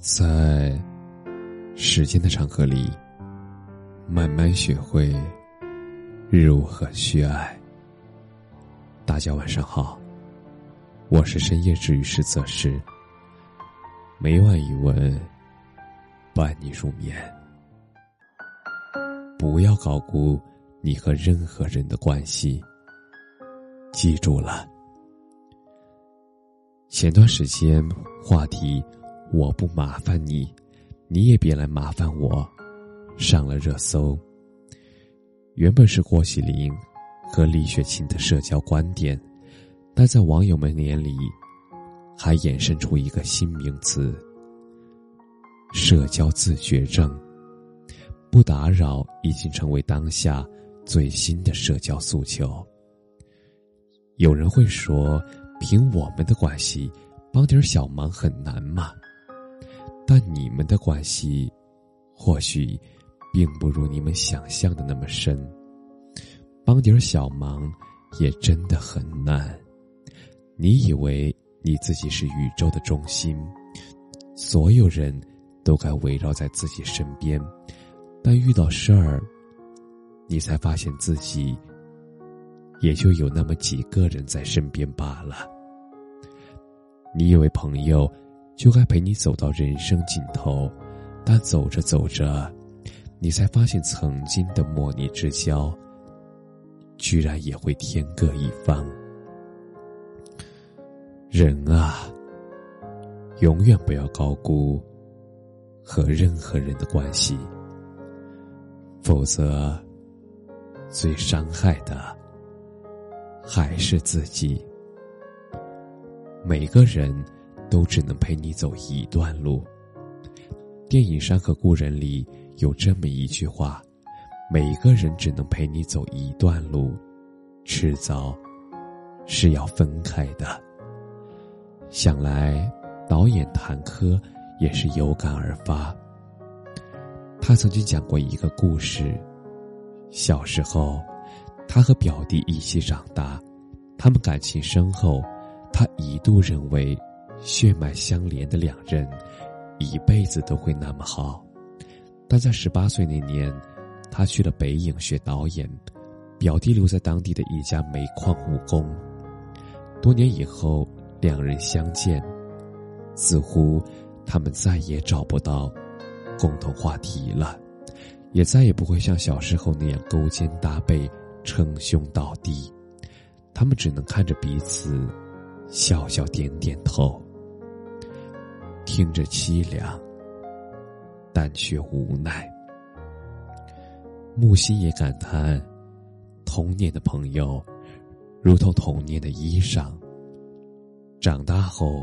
在时间的长河里，慢慢学会如何去爱。大家晚上好，我是深夜治愈师泽师，每晚一文伴你入眠。不要高估你和任何人的关系，记住了。前段时间话题。我不麻烦你，你也别来麻烦我。上了热搜。原本是郭喜林和李雪琴的社交观点，但在网友们眼里，还衍生出一个新名词——社交自觉症。不打扰已经成为当下最新的社交诉求。有人会说：“凭我们的关系，帮点小忙很难吗？”但你们的关系，或许并不如你们想象的那么深。帮点小忙，也真的很难。你以为你自己是宇宙的中心，所有人都该围绕在自己身边，但遇到事儿，你才发现自己也就有那么几个人在身边罢了。你以为朋友？就该陪你走到人生尽头，但走着走着，你才发现曾经的莫逆之交，居然也会天各一方。人啊，永远不要高估和任何人的关系，否则最伤害的还是自己。每个人。都只能陪你走一段路。电影《山河故人》里有这么一句话：“每个人只能陪你走一段路，迟早是要分开的。”想来，导演谭柯也是有感而发。他曾经讲过一个故事：小时候，他和表弟一起长大，他们感情深厚，他一度认为。血脉相连的两人，一辈子都会那么好。但在十八岁那年，他去了北影学导演，表弟留在当地的一家煤矿务工。多年以后，两人相见，似乎他们再也找不到共同话题了，也再也不会像小时候那样勾肩搭背、称兄道弟。他们只能看着彼此，笑笑点点头。听着凄凉，但却无奈。木心也感叹：童年的朋友，如同童年的衣裳，长大后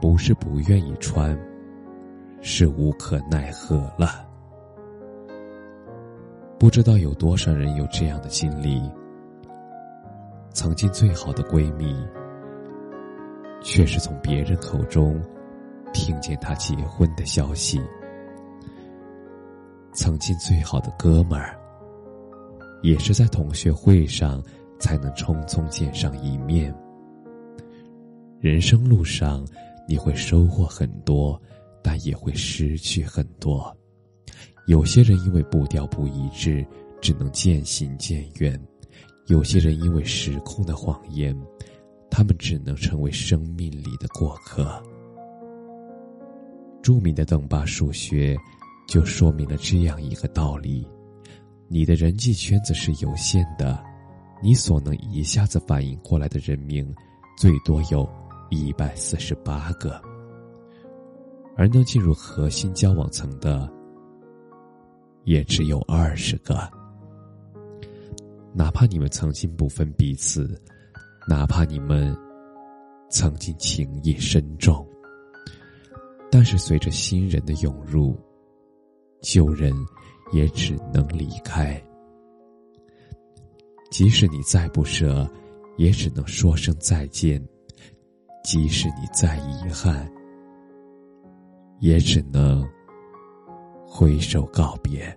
不是不愿意穿，是无可奈何了。不知道有多少人有这样的经历：曾经最好的闺蜜，却是从别人口中。听见他结婚的消息，曾经最好的哥们儿，也是在同学会上才能匆匆见上一面。人生路上，你会收获很多，但也会失去很多。有些人因为步调不一致，只能渐行渐远；有些人因为时空的谎言，他们只能成为生命里的过客。著名的等巴数学，就说明了这样一个道理：你的人际圈子是有限的，你所能一下子反应过来的人名，最多有一百四十八个，而能进入核心交往层的，也只有二十个。哪怕你们曾经不分彼此，哪怕你们曾经情谊深重。但是随着新人的涌入，旧人也只能离开。即使你再不舍，也只能说声再见；即使你再遗憾，也只能挥手告别。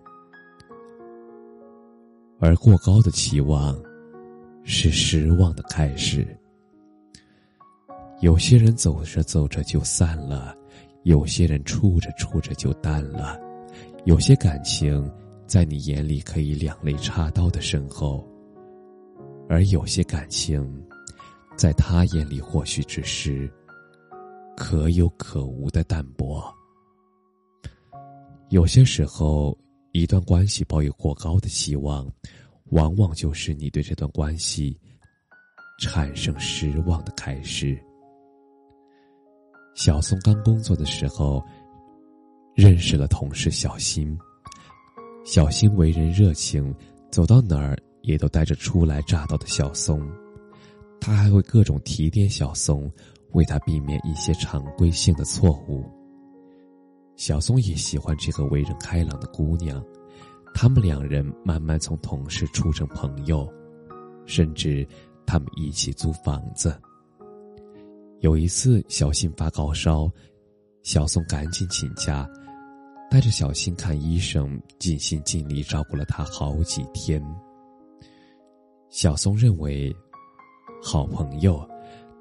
而过高的期望，是失望的开始。有些人走着走着就散了。有些人处着处着就淡了，有些感情在你眼里可以两肋插刀的深厚，而有些感情，在他眼里或许只是可有可无的淡薄。有些时候，一段关系抱有过高的期望，往往就是你对这段关系产生失望的开始。小松刚工作的时候，认识了同事小新。小新为人热情，走到哪儿也都带着初来乍到的小松，他还会各种提点小松，为他避免一些常规性的错误。小松也喜欢这个为人开朗的姑娘，他们两人慢慢从同事处成朋友，甚至他们一起租房子。有一次，小新发高烧，小松赶紧请假，带着小新看医生，尽心尽力照顾了他好几天。小松认为，好朋友，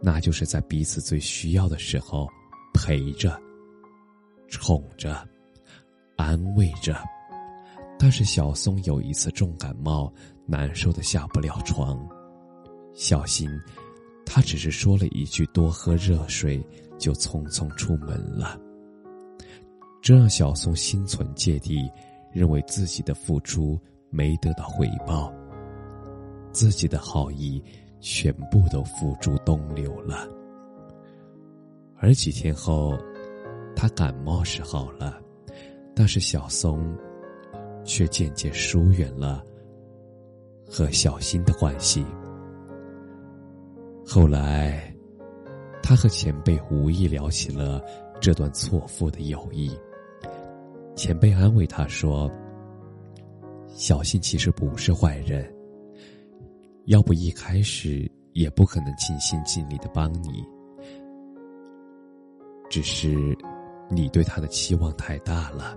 那就是在彼此最需要的时候陪着。宠着，安慰着，但是小松有一次重感冒，难受的下不了床。小新，他只是说了一句“多喝热水”，就匆匆出门了。这让小松心存芥蒂，认为自己的付出没得到回报，自己的好意全部都付诸东流了。而几天后。他感冒是好了，但是小松却渐渐疏远了和小新的关系。后来，他和前辈无意聊起了这段错付的友谊。前辈安慰他说：“小新其实不是坏人，要不一开始也不可能尽心尽力的帮你，只是。”你对他的期望太大了，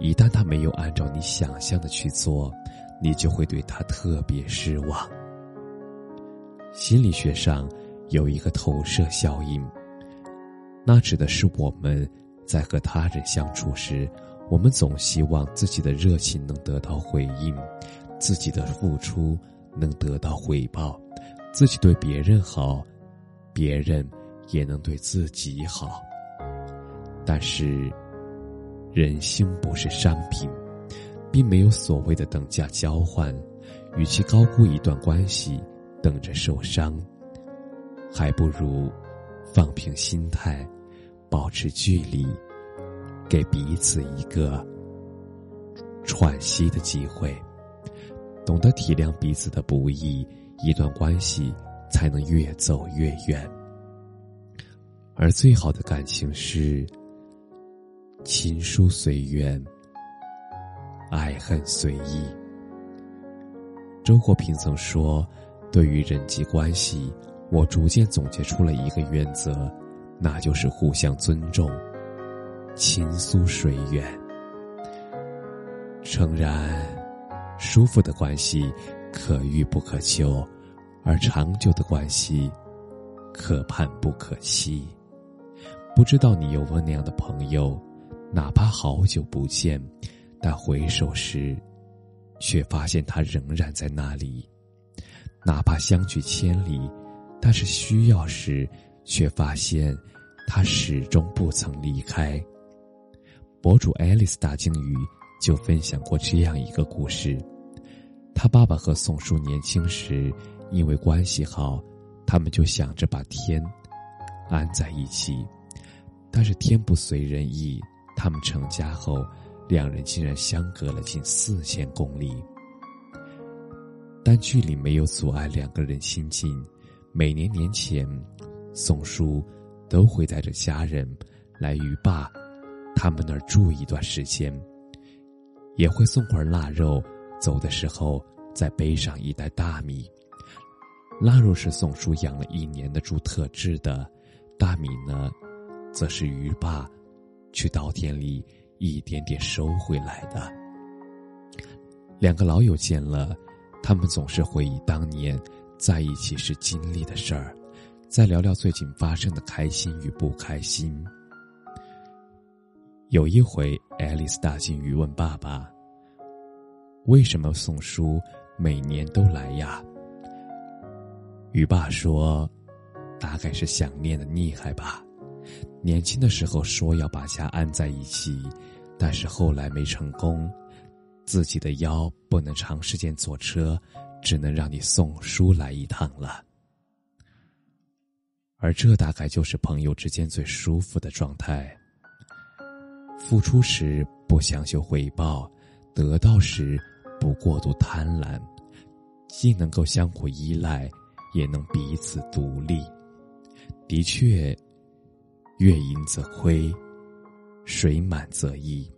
一旦他没有按照你想象的去做，你就会对他特别失望。心理学上有一个投射效应，那指的是我们在和他人相处时，我们总希望自己的热情能得到回应，自己的付出能得到回报，自己对别人好，别人也能对自己好。但是，人心不是商品，并没有所谓的等价交换。与其高估一段关系，等着受伤，还不如放平心态，保持距离，给彼此一个喘息的机会。懂得体谅彼此的不易，一段关系才能越走越远。而最好的感情是。情疏随缘，爱恨随意。周国平曾说：“对于人际关系，我逐渐总结出了一个原则，那就是互相尊重，情疏水远。诚然，舒服的关系可遇不可求，而长久的关系可盼不可期。不知道你有没有那样的朋友？”哪怕好久不见，但回首时，却发现他仍然在那里；哪怕相距千里，但是需要时，却发现他始终不曾离开。博主爱丽丝大鲸鱼就分享过这样一个故事：他爸爸和宋叔年轻时因为关系好，他们就想着把天安在一起，但是天不随人意。他们成家后，两人竟然相隔了近四千公里，但距离没有阻碍两个人亲近。每年年前，宋叔都会带着家人来鱼坝他们那儿住一段时间，也会送块腊肉，走的时候再背上一袋大米。腊肉是宋叔养了一年的猪特制的，大米呢，则是鱼坝。去稻田里一点点收回来的。两个老友见了，他们总是回忆当年在一起时经历的事儿，再聊聊最近发生的开心与不开心。有一回，爱丽丝大金鱼问爸爸：“为什么送书每年都来呀？”鱼爸说：“大概是想念的厉害吧。年轻的时候说要把家安在一起，但是后来没成功，自己的腰不能长时间坐车，只能让你送书来一趟了。而这大概就是朋友之间最舒服的状态。”付出时不强求回报，得到时不过度贪婪，既能够相互依赖，也能彼此独立。的确，月盈则亏，水满则溢。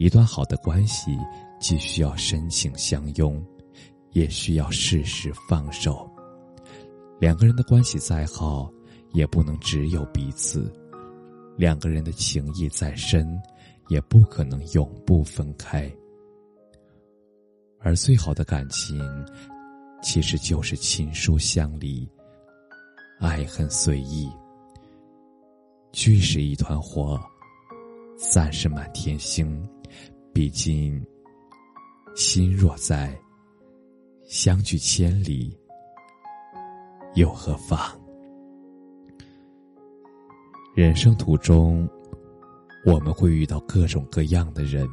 一段好的关系，既需要深情相拥，也需要适时放手。两个人的关系再好，也不能只有彼此。两个人的情谊再深，也不可能永不分开。而最好的感情，其实就是亲疏相离，爱恨随意。聚是一团火，散是满天星。毕竟，心若在，相距千里又何妨？人生途中，我们会遇到各种各样的人，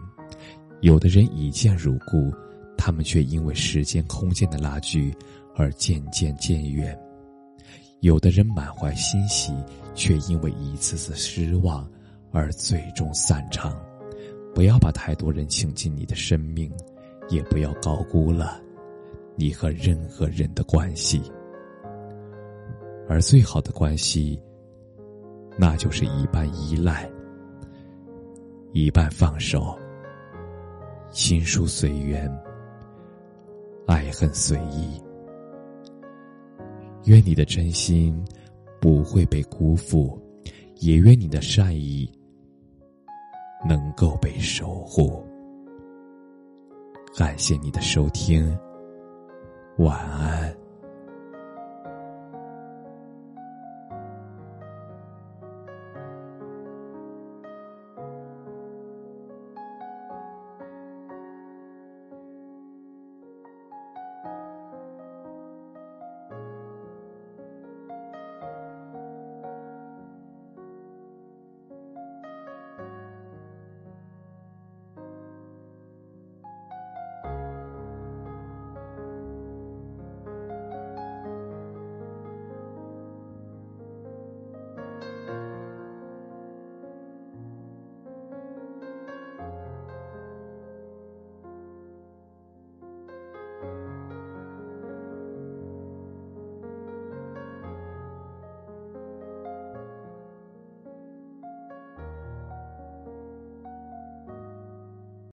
有的人一见如故，他们却因为时间、空间的拉锯而渐渐渐远；有的人满怀欣喜，却因为一次次失望而最终散场。不要把太多人请进你的生命，也不要高估了你和任何人的关系，而最好的关系。那就是一半依赖，一半放手，亲疏随缘，爱恨随意。愿你的真心不会被辜负，也愿你的善意能够被守护。感谢你的收听，晚安。